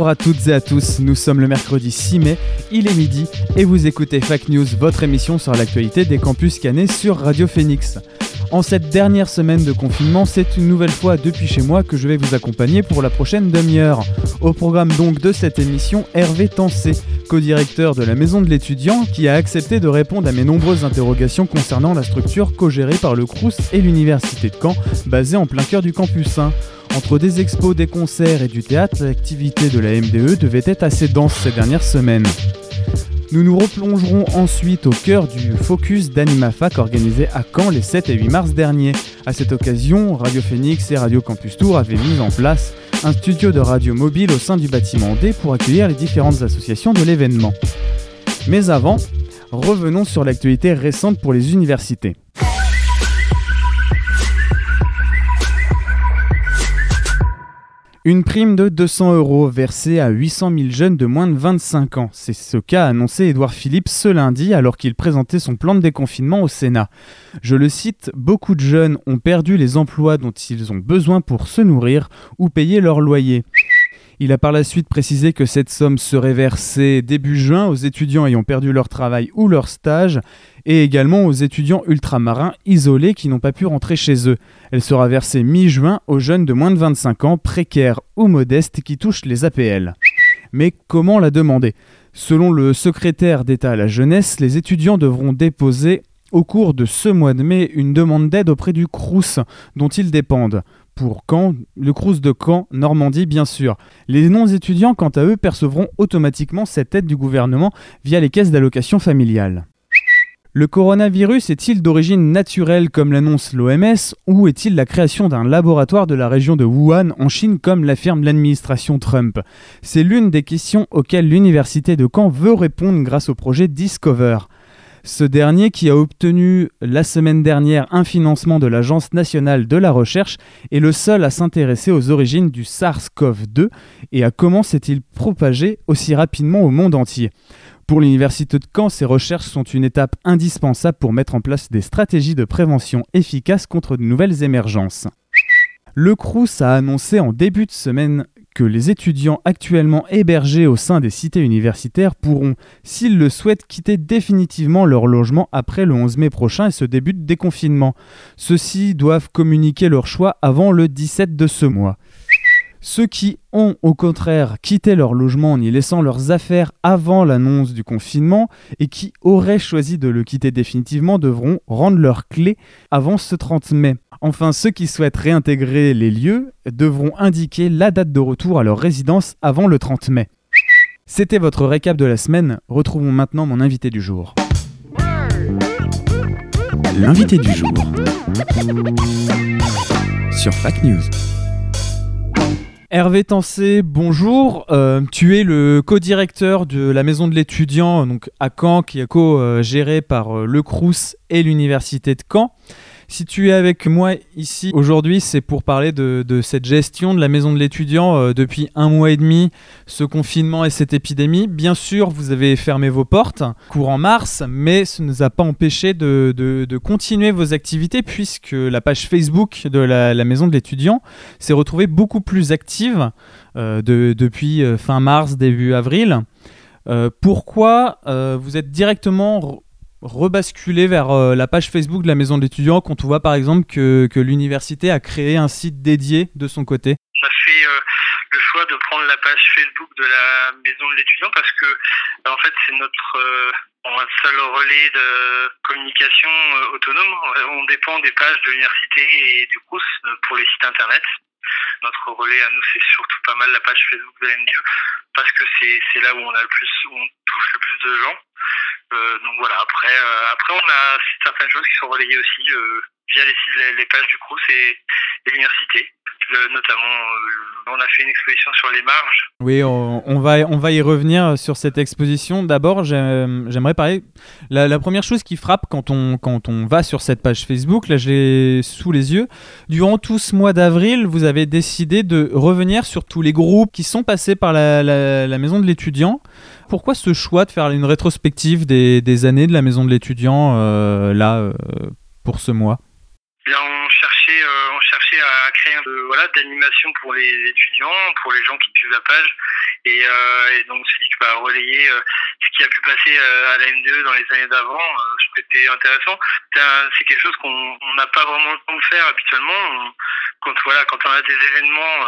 Bonjour à toutes et à tous, nous sommes le mercredi 6 mai, il est midi et vous écoutez Fac News, votre émission sur l'actualité des campus canés sur Radio Phoenix. En cette dernière semaine de confinement, c'est une nouvelle fois depuis chez moi que je vais vous accompagner pour la prochaine demi-heure. Au programme donc de cette émission, Hervé Tancé, co-directeur de la Maison de l'étudiant, qui a accepté de répondre à mes nombreuses interrogations concernant la structure co-gérée par le Crous et l'Université de Caen, basée en plein cœur du campus 1. Entre des expos, des concerts et du théâtre, l'activité de la MDE devait être assez dense ces dernières semaines. Nous nous replongerons ensuite au cœur du focus d'AnimaFac organisé à Caen les 7 et 8 mars dernier. À cette occasion, Radio Phoenix et Radio Campus Tour avaient mis en place un studio de radio mobile au sein du bâtiment D pour accueillir les différentes associations de l'événement. Mais avant, revenons sur l'actualité récente pour les universités. Une prime de 200 euros versée à 800 000 jeunes de moins de 25 ans. C'est ce qu'a annoncé Édouard Philippe ce lundi alors qu'il présentait son plan de déconfinement au Sénat. Je le cite, beaucoup de jeunes ont perdu les emplois dont ils ont besoin pour se nourrir ou payer leur loyer. Il a par la suite précisé que cette somme serait versée début juin aux étudiants ayant perdu leur travail ou leur stage et également aux étudiants ultramarins isolés qui n'ont pas pu rentrer chez eux. Elle sera versée mi-juin aux jeunes de moins de 25 ans, précaires ou modestes qui touchent les APL. Mais comment la demander? Selon le secrétaire d'État à la jeunesse, les étudiants devront déposer au cours de ce mois de mai une demande d'aide auprès du CRUS dont ils dépendent pour Caen, le Crous de Caen, Normandie bien sûr. Les non-étudiants, quant à eux, percevront automatiquement cette aide du gouvernement via les caisses d'allocation familiale. Le coronavirus est-il d'origine naturelle comme l'annonce l'OMS ou est-il la création d'un laboratoire de la région de Wuhan en Chine comme l'affirme l'administration Trump? C'est l'une des questions auxquelles l'université de Caen veut répondre grâce au projet Discover. Ce dernier, qui a obtenu la semaine dernière un financement de l'Agence nationale de la recherche, est le seul à s'intéresser aux origines du SARS-CoV-2 et à comment s'est-il propagé aussi rapidement au monde entier. Pour l'Université de Caen, ces recherches sont une étape indispensable pour mettre en place des stratégies de prévention efficaces contre de nouvelles émergences. Le CRUS a annoncé en début de semaine les étudiants actuellement hébergés au sein des cités universitaires pourront, s'ils le souhaitent, quitter définitivement leur logement après le 11 mai prochain et ce début de déconfinement. Ceux-ci doivent communiquer leur choix avant le 17 de ce mois. Ceux qui ont au contraire quitté leur logement en y laissant leurs affaires avant l'annonce du confinement et qui auraient choisi de le quitter définitivement devront rendre leurs clés avant ce 30 mai. Enfin, ceux qui souhaitent réintégrer les lieux devront indiquer la date de retour à leur résidence avant le 30 mai. C'était votre récap de la semaine. Retrouvons maintenant mon invité du jour. L'invité du jour sur Fac News. Hervé Tancé, bonjour. Euh, tu es le co-directeur de la maison de l'étudiant à Caen, qui est co-gérée par euh, le Crous et l'université de Caen. Si tu es avec moi ici aujourd'hui, c'est pour parler de, cette gestion de la maison de l'étudiant euh, depuis un mois et demi, ce confinement et cette épidémie. Bien sûr, vous avez fermé vos portes courant mars, mais ce ne nous a pas empêché de, continuer vos activités puisque la page Facebook de la, maison de l'étudiant s'est retrouvée beaucoup plus active euh, depuis euh, fin mars, début avril. Pourquoi vous êtes directement rebasculer vers euh, la page Facebook de la maison de l'étudiant quand on voit par exemple que, l'université a créé un site dédié de son côté On a fait euh, le choix de prendre la page Facebook de la maison de l'étudiant parce que en fait c'est notre euh, seul relais de communication autonome. On dépend des pages de l'université et du CRUS pour les sites internet. Notre relais à nous c'est surtout pas mal la page Facebook de l'MDE parce que c'est là où on a le plus où on touche le plus de gens. Euh, donc voilà, après, euh, après on a certaines choses qui sont relayées aussi. Euh, via les, pages du Crous et, l'université. Notamment, on a fait une exposition sur les marges. Oui, on, va, on va y revenir sur cette exposition. D'abord, j'aime- j'aimerais parler. La, la première chose qui frappe quand on, quand on va sur cette page Facebook, là je l'ai sous les yeux, durant tout ce mois d'avril, vous avez décidé de revenir sur tous les groupes qui sont passés par la maison de l'étudiant. Pourquoi ce choix de faire une rétrospective des, années de la maison de l'étudiant euh, là euh, pour ce mois? Là, on cherchait, euh, on cherchait à créer peu voilà, d'animation pour les étudiants, pour les gens qui suivent la page. Et, donc, on s'est dit que bah, relayer ce qui a pu passer à la MDE dans les années d'avant, c'était intéressant. C'est quelque chose qu'on on n'a pas vraiment le temps de faire habituellement. Quand, voilà, quand on a des événements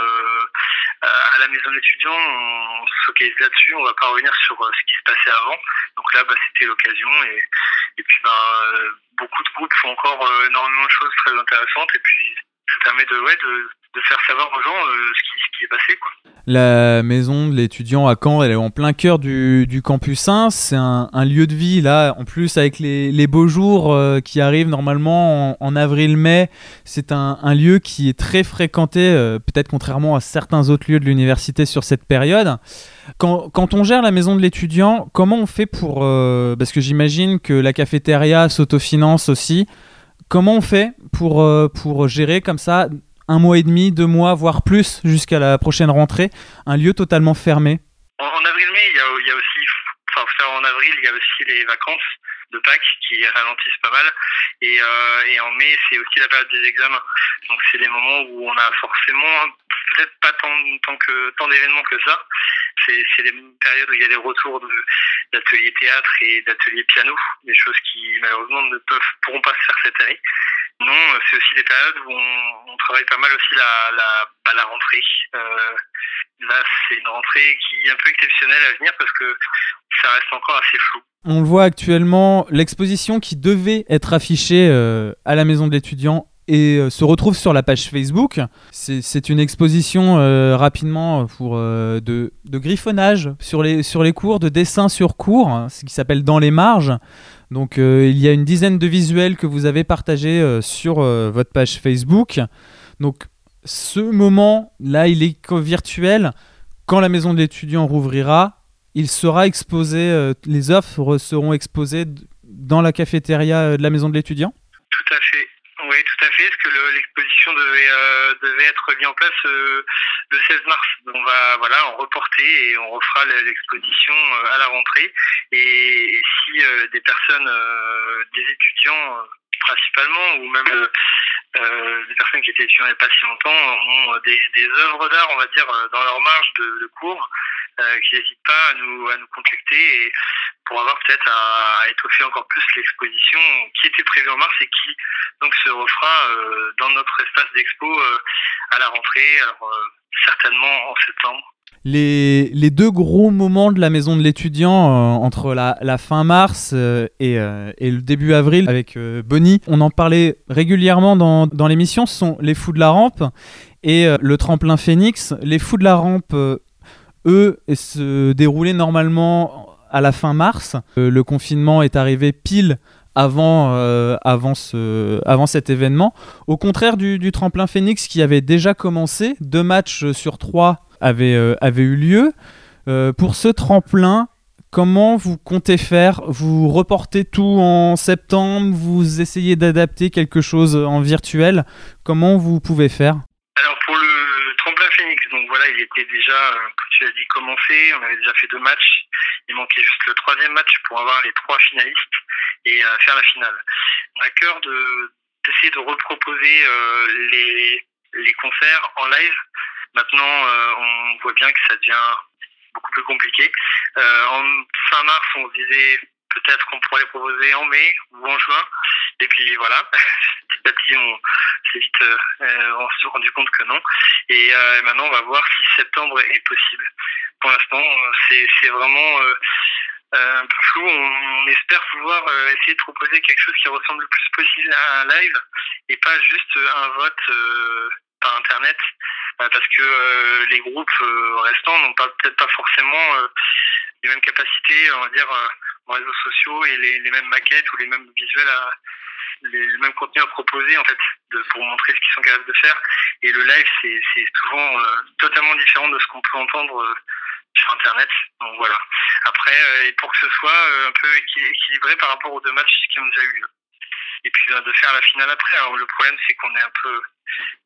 à la maison de l'étudiant, on se focalise là-dessus. On va pas revenir sur euh, ce qui se passait avant. Donc là, bah, c'était l'occasion. Et, puis, ben, euh, beaucoup de groupes font encore euh, énormément de choses très intéressantes. Et puis, ça permet de, ouais, de, faire savoir aux gens euh, ce, qui, La maison de l'étudiant à Caen, elle est en plein cœur du, campus 1. C'est un, lieu de vie, là, en plus avec les, beaux jours euh, qui arrivent normalement en, avril-mai. C'est un, lieu qui est très fréquenté, euh, peut-être contrairement à certains autres lieux de l'université sur cette période. Quand, on gère la maison de l'étudiant, comment on fait pour... euh, parce que j'imagine que la cafétéria s'autofinance aussi. Comment on fait pour, pour gérer comme ça un mois et demi, deux mois, voire plus jusqu'à la prochaine rentrée, un lieu totalement fermé En, avril-mai, il y a, aussi, enfin, en avril, il y a aussi les vacances de Pâques qui ralentissent pas mal. Et, euh, et en mai, c'est aussi la période des examens. Donc, c'est des moments où on a forcément peut-être pas tant, tant d'événements que ça. C'est des périodes où il y a des retours d'ateliers théâtre et d'ateliers piano, des choses qui malheureusement ne peuvent pourront pas se faire cette année. Non, c'est aussi des périodes où on, travaille pas mal aussi la la, bah, rentrée. Euh, là, c'est une rentrée qui est un peu exceptionnelle à venir parce que ça reste encore assez flou. On le voit actuellement, l'exposition qui devait être affichée euh, à la maison de l'étudiant et euh, se retrouve sur la page Facebook. C'est une exposition rapidement pour de, de griffonnage sur les, sur les cours, de dessin sur cours, hein, ce qui s'appelle Dans les marges. Donc euh, il y a une dizaine de visuels que vous avez partagés euh, sur euh, votre page Facebook. Donc ce moment, là, il est virtuel. Quand la maison de l'étudiant rouvrira, il sera exposé, les offres seront exposées dans la cafétéria de la maison de l'étudiant. Oui, tout à fait. Parce que le- l'exposition devait euh, devait être mise en place euh, le 16 mars. On va voilà, en reporter et on refera le- l'exposition euh, à la rentrée. Et, si des personnes, des étudiants principalement, ou même des personnes qui étaient étudiants il n'y a pas si longtemps, ont des, œuvres d'art, on va dire, dans leur marge de, cours, qui n'hésitent pas à nous à nous contacter pour avoir peut-être à, à étoffer encore plus l'exposition qui était prévue en mars et qui donc se refera euh, dans notre espace d'expo euh, à la rentrée, alors euh, certainement en septembre. les, les deux gros moments de la maison de l'étudiant euh, entre la, fin mars euh, et, euh, et le début avril avec euh, Bonnie, on en parlait régulièrement dans, dans l'émission, sont les fous de la rampe et euh, le tremplin Phoenix. Les fous de la rampe, euh, eux, se déroulaient normalement à la fin mars. Euh, le confinement est arrivé pile avant, euh, avant, ce, avant cet événement. Au contraire du, du tremplin Phoenix qui avait déjà commencé, deux matchs sur trois avaient, euh, avaient eu lieu. Euh, pour ce tremplin, comment vous comptez faire? Vous reportez tout en septembre? Vous essayez d'adapter quelque chose en virtuel? Comment vous pouvez faire Alors pour le tremplin Phoenix, donc voilà, il était déjà, euh, comme tu as dit, commencé. On avait déjà fait deux matchs. Il manquait juste le troisième match pour avoir les trois finalistes et euh, faire la finale. On a cœur de d'essayer de reproposer euh, les les concerts en live. Maintenant, on voit bien que ça devient beaucoup plus compliqué. En fin mars, on se disait peut-être qu'on pourrait les proposer en mai ou en juin. Et puis voilà, petit à petit, on s'est vite euh, rendu compte que non. Et euh, maintenant, on va voir si septembre est possible. Pour l'instant, euh, c'est vraiment un peu flou. On, espère pouvoir essayer de proposer quelque chose qui ressemble le plus possible à un live et pas juste un vote par internet euh, parce que les groupes restants n'ont pas peut-être pas forcément les mêmes capacités, on va dire, en réseaux sociaux et les, les mêmes maquettes ou les mêmes visuels les, le même contenu à proposer en fait pour montrer ce qu'ils sont capables de faire. Et le live, c'est souvent euh, totalement différent de ce qu'on peut entendre euh, sur Internet. Donc voilà. Après, euh, et pour que ce soit un peu équi- équilibré par rapport aux deux matchs qui ont déjà eu lieu. Et puis ben, de faire la finale après. Alors le problème, c'est qu'on est un peu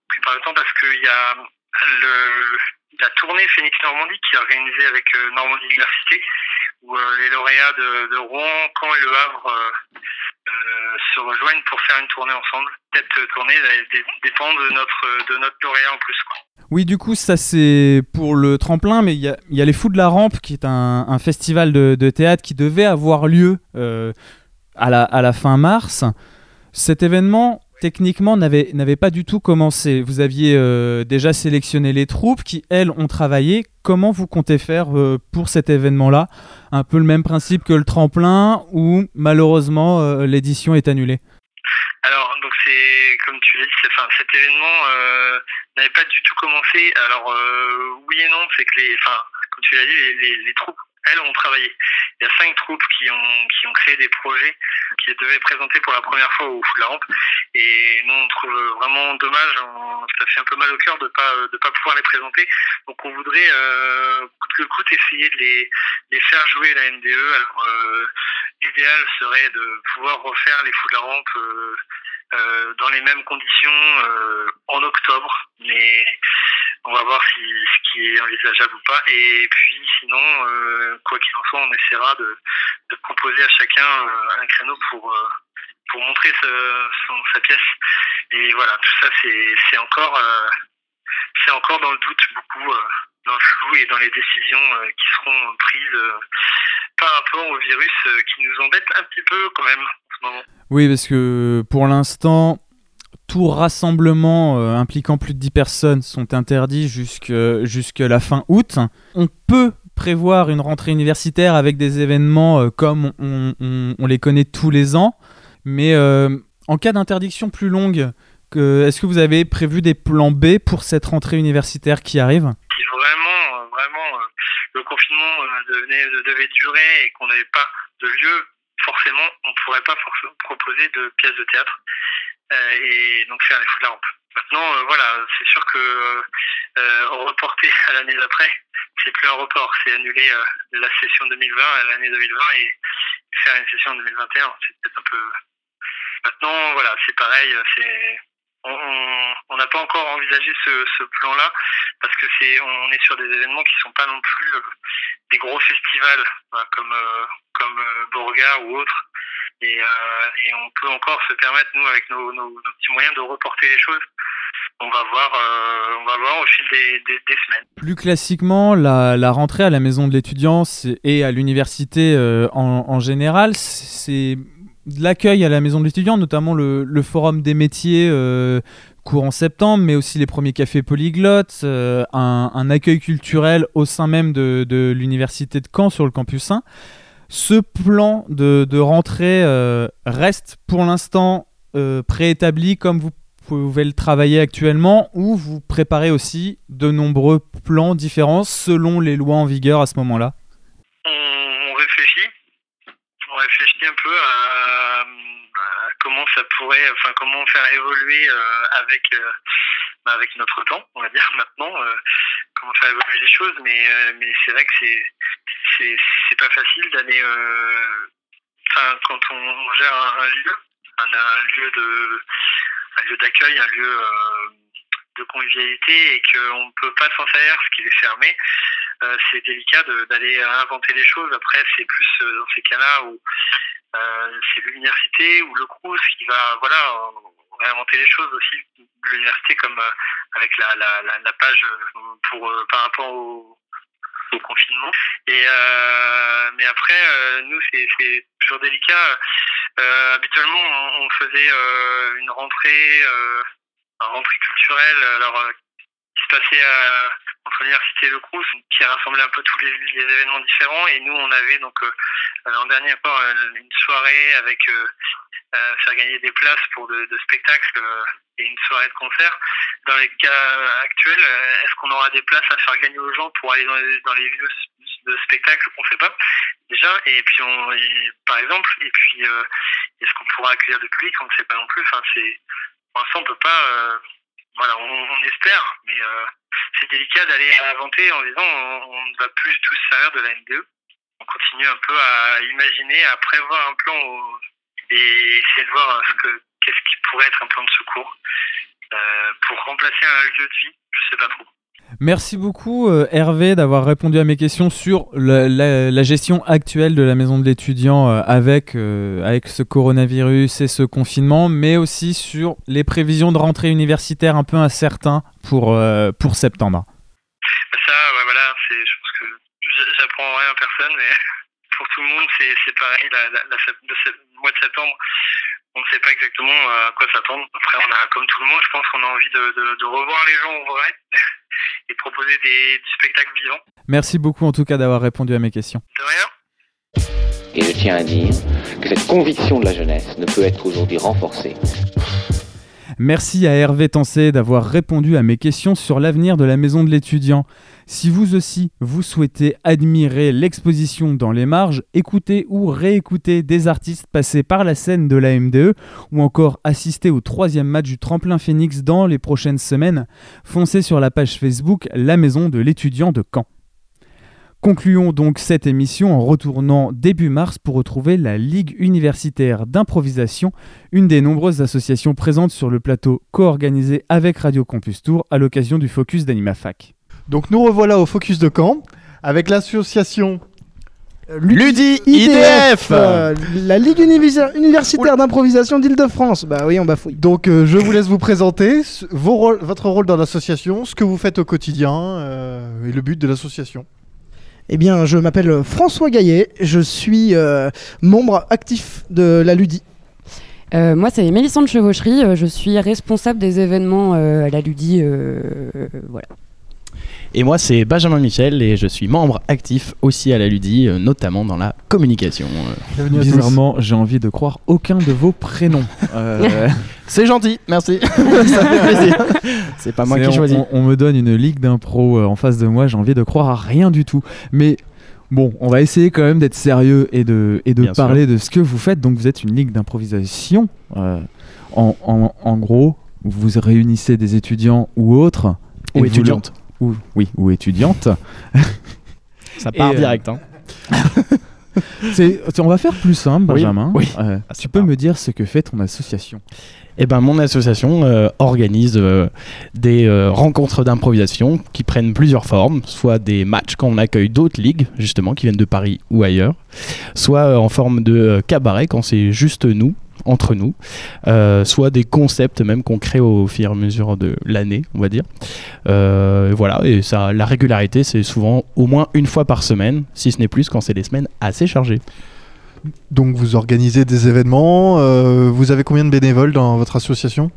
pris par le temps parce qu'il y a la tournée Phoenix Normandie qui est organisée avec euh, Normandie Université où euh, les lauréats de, Rouen, Caen et Le Havre euh, se rejoignent pour faire une tournée ensemble. Cette tournée dépend de notre de notre lauréat en plus. Quoi. Oui, du coup, ça c'est pour le tremplin, mais il y a, y a les Fous de la Rampe, qui est un, festival de, théâtre qui devait avoir lieu à, la, à la fin mars. Cet événement, techniquement, n'avait n'avait pas du tout commencé. Vous aviez euh, déjà sélectionné les troupes qui, elles, ont travaillé. Comment vous comptez faire euh, pour cet événement-là? Un peu le même principe que le tremplin, où malheureusement euh, l'édition est annulée? Alors donc c'est comme tu l'as dit, c'est- enfin cet événement n'avait pas du tout commencé. Alors oui et non, c'est que les, enfin comme tu l'as dit, les, les, les troupes elles ont travaillé. Il y a cinq troupes qui ont qui ont créé des projets qui devaient présenter pour la première fois au de la Rampe. Et nous on trouve vraiment dommage, ça fait un peu mal au cœur de pas de pas pouvoir les présenter. Donc on voudrait euh, coûte que coûte essayer de les les faire jouer la NDE. Alors euh, l'idéal serait de pouvoir refaire les Fous de la Rampe. euh, euh, dans les mêmes conditions en octobre, mais on va voir si ce qui est envisageable ou pas. Et puis sinon, euh, quoi qu'il en soit, on essaiera de, de proposer à chacun euh, un créneau pour euh, pour montrer sa pièce. Et voilà, tout ça c'est encore c'est encore dans le doute beaucoup dans le flou et dans les décisions qui seront prises par rapport au virus qui nous embête un petit peu quand même en ce moment. Oui, parce que pour l'instant, tout rassemblement impliquant plus de 10 personnes sont interdits jusque la fin août. On peut prévoir une rentrée universitaire avec des événements euh, comme on, les connaît tous les ans, mais euh, en cas d'interdiction plus longue, est-ce que vous avez prévu des plans B pour cette rentrée universitaire qui arrive? Vraiment, euh, vraiment, le confinement devait durer et qu'on n'avait pas de lieu, forcément, on ne pourrait pas proposer de pièces de théâtre et donc faire les fous de la rampe. Maintenant, voilà, c'est sûr que euh, reporter à l'année d'après, c'est plus un report, c'est annuler euh, la session 2020 à l'année 2020 et faire une session en 2021. C'est peut-être un peu. Maintenant, voilà, c'est pareil, c'est on- n'a pas encore envisagé ce, ce plan-là parce que c'est on est sur des événements qui sont pas non plus euh, des gros festivals voilà, comme euh, comme euh, Borga ou autres et, euh, et on peut encore se permettre nous avec nos, nos, nos petits moyens de reporter les choses on va voir euh, on va voir au fil des, semaines Plus classiquement, la, rentrée à la maison de l'étudiant et à l'université euh, en, général, c'est de l'accueil à la maison de l'étudiant, notamment le, forum des métiers euh, courant septembre, mais aussi les premiers cafés polyglottes, euh, un, accueil culturel au sein même de, l'université de Caen sur le campus 1. Ce plan de, de rentrée reste pour l'instant préétabli comme vous pouvez le travailler actuellement ou vous préparez aussi de nombreux plans différents selon les lois en vigueur à ce moment-là? On, réfléchit. On réfléchit un peu à, comment ça pourrait enfin comment faire évoluer euh, avec euh, bah, avec notre temps on va dire maintenant euh, comment faire évoluer les choses. Mais mais c'est vrai que c'est c'est pas facile d'aller enfin quand on, gère un, un lieu un, un lieu de lieu d'accueil un lieu euh, de convivialité et qu'on ne peut pas s'en servir parce qu'il est fermé euh, c'est délicat d'aller inventer les choses. Après, c'est plus euh, dans ces cas-là où c'est l'université ou le CRUS qui va voilà réinventer les choses aussi. L'université comme avec la, la, la, la page pour par rapport au, confinement. Et mais après, nous c'est toujours délicat. Euh, habituellement, on, faisait euh, une rentrée, euh, une rentrée culturelle. Alors euh, qui se passait entre l'université et le Crous, qui rassemblait un peu tous les, événements différents. Et nous, on avait donc l'an dernier encore une soirée avec faire gagner des places pour de, de spectacles et une soirée de concert. Dans les cas actuels, est-ce qu'on aura des places à faire gagner aux gens pour aller dans les, dans les lieux de spectacles qu'on fait pas déjà. Et puis, on, et, par exemple, et puis, euh, est-ce qu'on pourra accueillir du public On ne sait pas non plus. Enfin, c'est, pour l'instant, on peut pas. euh, voilà, on, espère, mais euh, c'est délicat d'aller inventer en disant on, ne va plus se servir de la NDE. On continue un peu à imaginer, à prévoir un plan et essayer de voir ce que qu'est-ce qui pourrait être un plan de secours euh, pour remplacer un lieu de vie. Je sais pas trop. Merci beaucoup euh, Hervé d'avoir répondu à mes questions sur la, gestion actuelle de la maison de l'étudiant euh, avec, euh, avec ce coronavirus et ce confinement, mais aussi sur les prévisions de rentrée universitaire un peu incertains pour, pour septembre. Ça, voilà, c'est, je pense que j'apprends rien à personne, mais pour tout le monde, c'est, c'est pareil. Le mois de septembre, on ne sait pas exactement euh, à quoi s'attendre. Après, on a, comme tout le monde, je pense qu'on a envie de, de, de revoir les gens en vrai et de proposer des, du spectacle vivant. Merci beaucoup en tout cas d'avoir répondu à mes questions. De rien. Et je tiens à dire que cette conviction de la jeunesse ne peut être aujourd'hui renforcée Merci à Hervé Tancé d'avoir répondu à mes questions sur l'avenir de la maison de l'étudiant. Si vous aussi, vous souhaitez admirer l'exposition dans les marges, écouter ou réécouter des artistes passés par la scène de la MDE, ou encore assister au troisième match du Tremplin Phoenix dans les prochaines semaines, foncez sur la page Facebook La Maison de l'étudiant de Caen. Concluons donc cette émission en retournant début mars pour retrouver la Ligue universitaire d'improvisation, une des nombreuses associations présentes sur le plateau co-organisé avec Radio Campus Tour à l'occasion du focus d'AnimaFac. Donc nous revoilà au Focus de Caen avec l'association Ludi IDF euh, La Ligue univers- universitaire d'improvisation d'Île-de-France. Bah oui, on bafouille. Donc euh, je vous laisse vous présenter ce- vos rôles- votre rôle dans l'association, ce que vous faites au quotidien euh, et le but de l'association. Eh bien, je m'appelle François Gaillet, je suis euh, membre actif de la Ludi. Euh, moi, c'est Mélissande Chevaucherie. euh, Je suis responsable des événements euh, à la Ludi. euh, euh, voilà. Et moi, c'est Benjamin Michel et je suis membre actif aussi à la Ludi, euh, notamment dans la communication. Bienvenue à tous. Bizarrement, j'ai envie de croire aucun de vos prénoms. Euh, C'est gentil, merci. Ça fait plaisir. C'est pas moi c'est- qui on, choisis. on- on me donne une ligue d'impro euh, en face de moi, j'ai envie de croire à rien du tout. Mais bon, on va essayer quand même d'être sérieux et de, et de Bien parler de ce que vous faites. Donc vous êtes une ligue d'improvisation. euh, en, en- en gros, vous réunissez des étudiants ou autres. et Ou vous étudiante. leur- ou, oui, ou étudiantes. Ça part euh, direct. hein. On va faire plus simple, Oui, Benjamin. oui. Euh, Ah, tu peux me dire ce que fait ton association? Eh ben, mon association euh, organise euh, des rencontres d'improvisation qui prennent plusieurs formes, soit des matchs quand on accueille d'autres ligues, justement, qui viennent de Paris ou ailleurs, soit en forme de cabaret quand c'est juste nous, entre nous, euh, soit des concepts même qu'on crée au fur et à mesure de l'année, on va dire. Euh, voilà, et ça, la régularité, c'est souvent au moins une fois par semaine, si ce n'est plus quand c'est des semaines assez chargées. Donc vous organisez des événements, euh, vous avez combien de bénévoles dans votre association?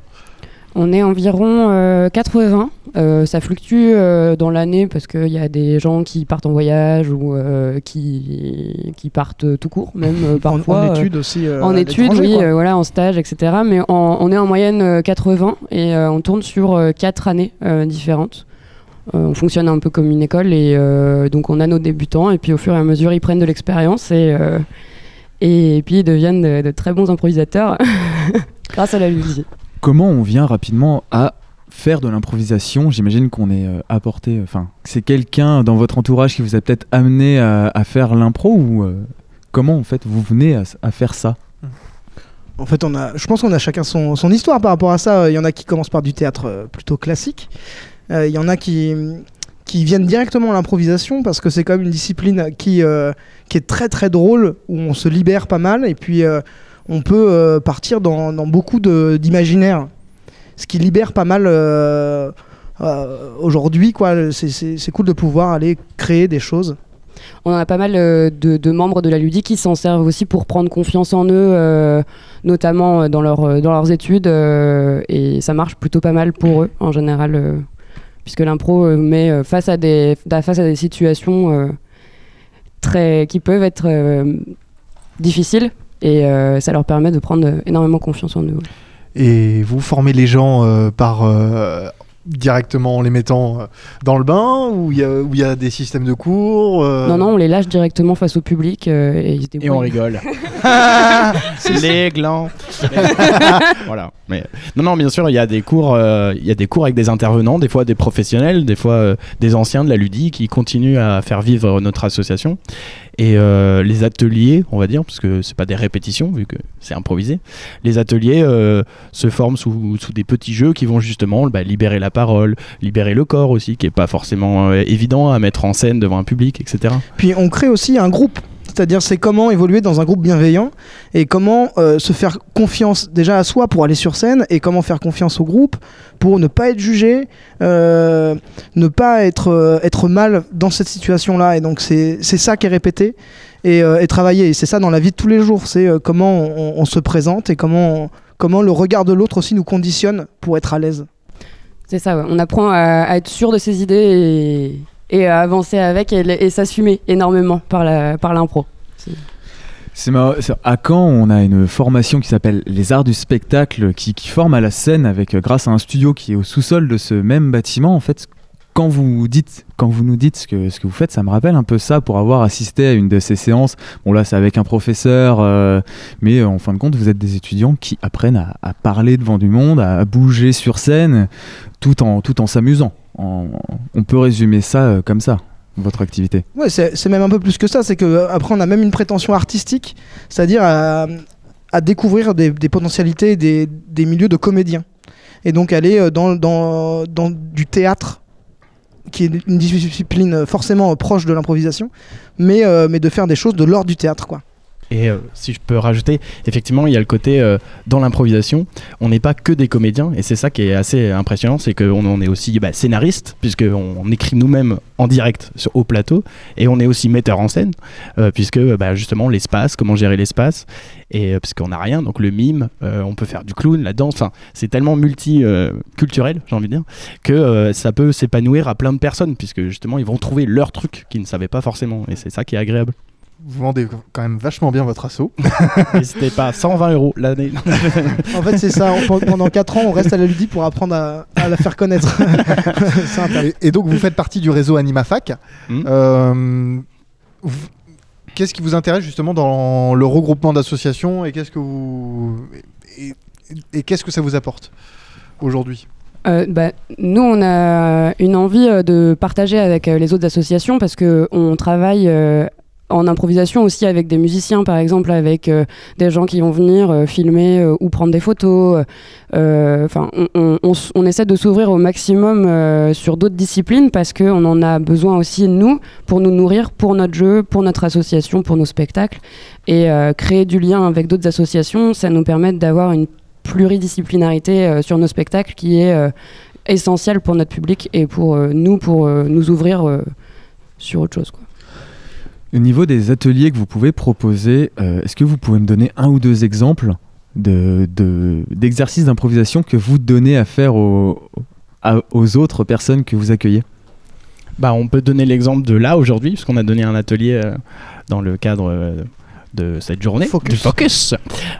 On est environ euh, 80. Euh, ça fluctue euh, dans l'année parce qu'il y a des gens qui partent en voyage ou euh, qui, qui partent euh, tout court, même euh, En, parfois. en euh, études aussi. euh, en études, oui, euh, voilà, en stage, etc. Mais en- on est en moyenne euh, 80 et euh, on tourne sur 4 années euh, différentes. Euh, on fonctionne un peu comme une école et euh, donc on a nos débutants et puis au fur et à mesure ils prennent de l'expérience et, euh, et, puis ils deviennent de, de très bons improvisateurs grâce à la ludique. Comment on vient rapidement à faire de l'improvisation J'imagine qu'on est euh, apporté, enfin, que c'est quelqu'un dans votre entourage qui vous a peut-être amené à, faire l'impro ou euh, comment en fait vous venez à, faire ça? En fait, on a, je pense qu'on a chacun son, histoire par rapport à ça. Il y en a qui commencent par du théâtre euh, plutôt classique. Euh, Il y en a qui, qui viennent directement à l'improvisation parce que c'est quand même une discipline qui, euh, qui est très très drôle, où on se libère pas mal et puis euh, on peut euh, partir dans, beaucoup de- d'imaginaire. Ce qui libère pas mal euh, euh, aujourd'hui. quoi. C'est- cool de pouvoir aller créer des choses. On a pas mal de, membres de la ludique qui s'en servent aussi pour prendre confiance en eux, notamment dans, leur, dans leurs études, et ça marche plutôt pas mal pour eux en général, puisque l'impro met face à des, da- face à des situations très, qui peuvent être difficiles, et euh, ça leur permet de prendre euh, énormément confiance en eux. Et vous formez les gens euh, par, euh, directement en les mettant dans le bain ou il y, y a des systèmes de cours euh, Non, non, on les lâche directement face au public euh, et ils se Et on rigole. les glands. voilà. Mais non, non, bien sûr, il y a des cours, euh, il y a des cours avec des intervenants, des fois des professionnels, des fois euh, des anciens de la Ludie qui continuent à faire vivre notre association. Et euh, les ateliers, on va dire, parce que c'est pas des répétitions vu que c'est improvisé. Les ateliers euh, se forment sous, des petits jeux qui vont justement bah, libérer la parole, libérer le corps aussi, qui est pas forcément euh, évident à mettre en scène devant un public, etc. Puis on crée aussi un groupe. C'est-à-dire c'est comment évoluer dans un groupe bienveillant et comment euh, se faire confiance déjà à soi pour aller sur scène et comment faire confiance au groupe pour ne pas être jugé, euh, ne pas être, euh, être mal dans cette situation-là. Et donc c'est ça qui est répété et, travaillé. Et c'est ça dans la vie de tous les jours. C'est comment on, se présente et comment, comment le regard de l'autre aussi nous conditionne pour être à l'aise. C'est ça, on apprend à, à être sûr de ses idées et, et avancer avec et, s'assumer énormément par la- par l'impro. C'est- à Caen, on a une formation qui s'appelle les arts du spectacle qui, forme à la scène avec euh, grâce à un studio qui est au sous-sol de ce même bâtiment. En fait, quand vous dites, quand vous nous dites ce que, vous faites, ça me rappelle un peu ça pour avoir assisté à une de ces séances. Bon là, c'est avec un professeur, euh, mais euh, en fin de compte, vous êtes des étudiants qui apprennent à parler devant du monde, à bouger sur scène, tout en tout en s'amusant. On peut résumer ça euh, comme ça, votre activité. Ouais, c'est même un peu plus que ça. C'est que euh, après, on a même une prétention artistique, c'est-à-dire à, découvrir des, potentialités des, des milieux de comédiens. Et donc aller euh, dans, dans, dans du théâtre, qui est une discipline forcément proche de l'improvisation, mais, mais de faire des choses de l'ordre du théâtre, quoi. Et euh, si je peux rajouter, effectivement, il y a le côté euh, dans l'improvisation, on n'est pas que des comédiens, et c'est ça qui est assez impressionnant, c'est qu'on on est aussi bah, scénariste, puisqu'on on écrit nous-mêmes en direct sur, au plateau, et on est aussi metteur en scène, euh, puisque bah, justement l'espace, comment gérer l'espace, et euh, parce qu'on n'a rien, donc le mime, on peut faire du clown, la danse, c'est tellement multiculturel, j'ai envie de dire, que ça peut s'épanouir à plein de personnes, puisque justement ils vont trouver leur truc qu'ils ne savaient pas forcément, et c'est ça qui est agréable. Vous vendez quand même vachement bien votre assaut. N'hésitez pas, 120 euros l'année. En fait, c'est ça. on- pendant 4 ans, on reste à la ludie pour apprendre à, à la faire connaître. Et, et donc vous faites partie du réseau AnimaFac. Hmm. Euh, Qu'est-ce qui vous intéresse justement dans le regroupement d'associations et qu'est-ce que vous et, et qu'est-ce que ça vous apporte aujourd'hui? Euh, bah, nous, on a une envie euh, de partager avec euh, les autres associations parce que on travaille euh, en improvisation aussi avec des musiciens, par exemple, avec euh, des gens qui vont venir euh, filmer euh, ou prendre des photos. Enfin, on, essaie de s'ouvrir au maximum sur d'autres disciplines parce qu'on en a besoin aussi nous pour nous nourrir, pour notre jeu, pour notre association, pour nos spectacles et créer du lien avec d'autres associations, ça nous permet d'avoir une pluridisciplinarité sur nos spectacles qui est essentielle pour notre public et pour nous, pour nous ouvrir sur autre chose. Au niveau des ateliers que vous pouvez proposer, euh, est-ce que vous pouvez me donner un ou deux exemples de- de- d'exercices d'improvisation que vous donnez à faire aux autres personnes que vous accueillez? Bah, on peut donner l'exemple de là aujourd'hui, puisqu'on a donné un atelier euh, dans le cadre euh, de cette journée Focus. du focus,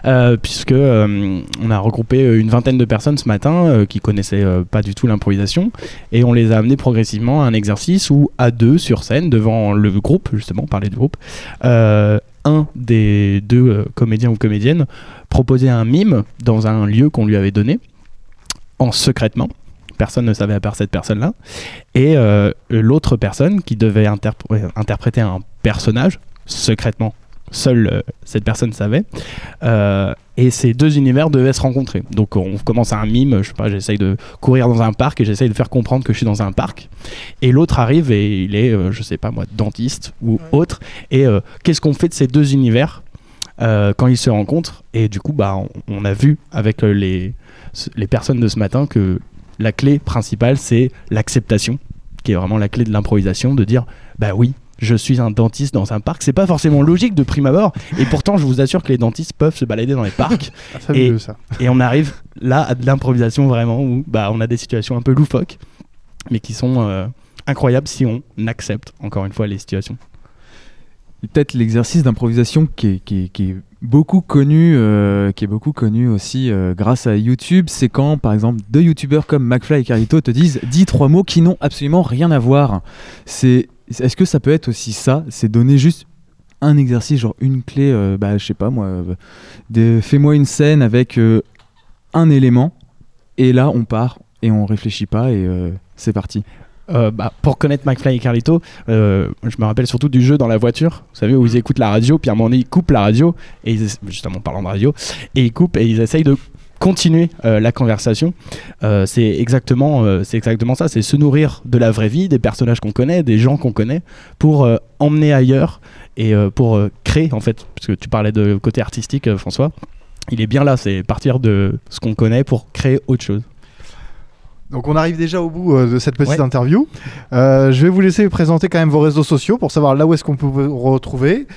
euh, puisque euh, on a regroupé euh, une vingtaine de personnes ce matin euh, qui connaissaient pas du tout l'improvisation, et on les a amenés progressivement à un exercice où à deux sur scène devant le groupe, justement, parler du groupe, un des deux comédiens ou comédiennes proposait un mime dans un lieu qu'on lui avait donné en secrètement. Personne ne savait à part cette personne-là. Et euh, l'autre personne qui devait interpréter un personnage secrètement. Seule euh, cette personne savait. Euh, et ces deux univers devaient se rencontrer. Donc on commence à un mime, je sais pas, j'essaye de courir dans un parc et j'essaye de faire comprendre que je suis dans un parc. Et l'autre arrive et il est, euh, je sais pas moi, dentiste ou autre. Et euh, qu'est-ce qu'on fait de ces deux univers quand ils se rencontrent? Et du coup, bah, on, on a vu avec les, les personnes de ce matin que la clé principale, c'est l'acceptation, qui est vraiment la clé de l'improvisation, de dire, bah oui, je suis un dentiste dans un parc. C'est pas forcément logique de prime abord, et pourtant, je vous assure que les dentistes peuvent se balader dans les parcs. Ah, et, ça. et on arrive là à de l'improvisation vraiment, où bah, on a des situations un peu loufoques, mais qui sont euh, incroyables si on accepte, encore une fois, les situations. peut-être l'exercice d'improvisation qui est, qui, est, qui est beaucoup connu, euh, qui est beaucoup connu aussi euh, grâce à YouTube, c'est quand par exemple deux youtubeurs comme McFly et Carlito te disent dis trois mots qui n'ont absolument rien à voir. C'est est-ce que ça peut être aussi ça C'est donner juste un exercice, genre une clé, euh, bah je sais pas moi, euh, de- fais-moi une scène avec euh, un élément et là on part et on réfléchit pas et euh, c'est parti. Euh, bah, pour connaître McFly et Carlito, euh, je me rappelle surtout du jeu dans la voiture, vous savez, où ils écoutent la radio, puis à un moment donné, ils coupent la radio, et ils, justement en parlant de radio, et ils coupent et ils essayent de continuer euh, la conversation. Euh, c'est exactement, euh, c'est exactement ça, c'est se nourrir de la vraie vie, des personnages qu'on connaît, des gens qu'on connaît, pour emmener ailleurs et pour créer, en fait, parce que tu parlais de côté artistique, François. Il est bien là, c'est partir de ce qu'on connaît pour créer autre chose. Donc on arrive déjà au bout de cette petite Ouais. interview. Je vais vous laisser présenter quand même vos réseaux sociaux pour savoir là où est-ce qu'on peut vous retrouver.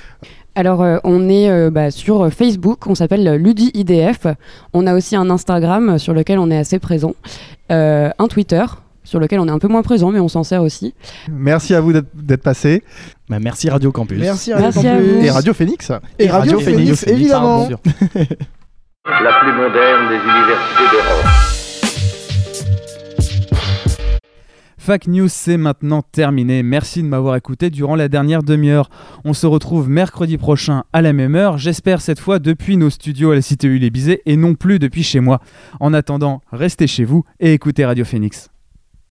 Alors, euh, on est euh, bah, sur Facebook, on s'appelle euh, Ludi IDF. On a aussi un Instagram euh, sur lequel on est assez présent, Euh, un Twitter sur lequel on est un peu moins présent, mais on s'en sert aussi. Merci à vous d'être- passé. Bah, merci Radio Campus. Merci, Merci Radio à Campus. vous. Et Radio Phoenix. Et Radio Phoenix, évidemment. Bien sûr. La plus moderne des universités d'Europe. Fac News, c'est maintenant terminé. Merci de m'avoir écouté durant la dernière demi-heure. On se retrouve mercredi prochain à la même heure. J'espère cette fois depuis nos studios à la Cité U les Bizet et non plus depuis chez moi. En attendant, restez chez vous et écoutez Radio Phoenix.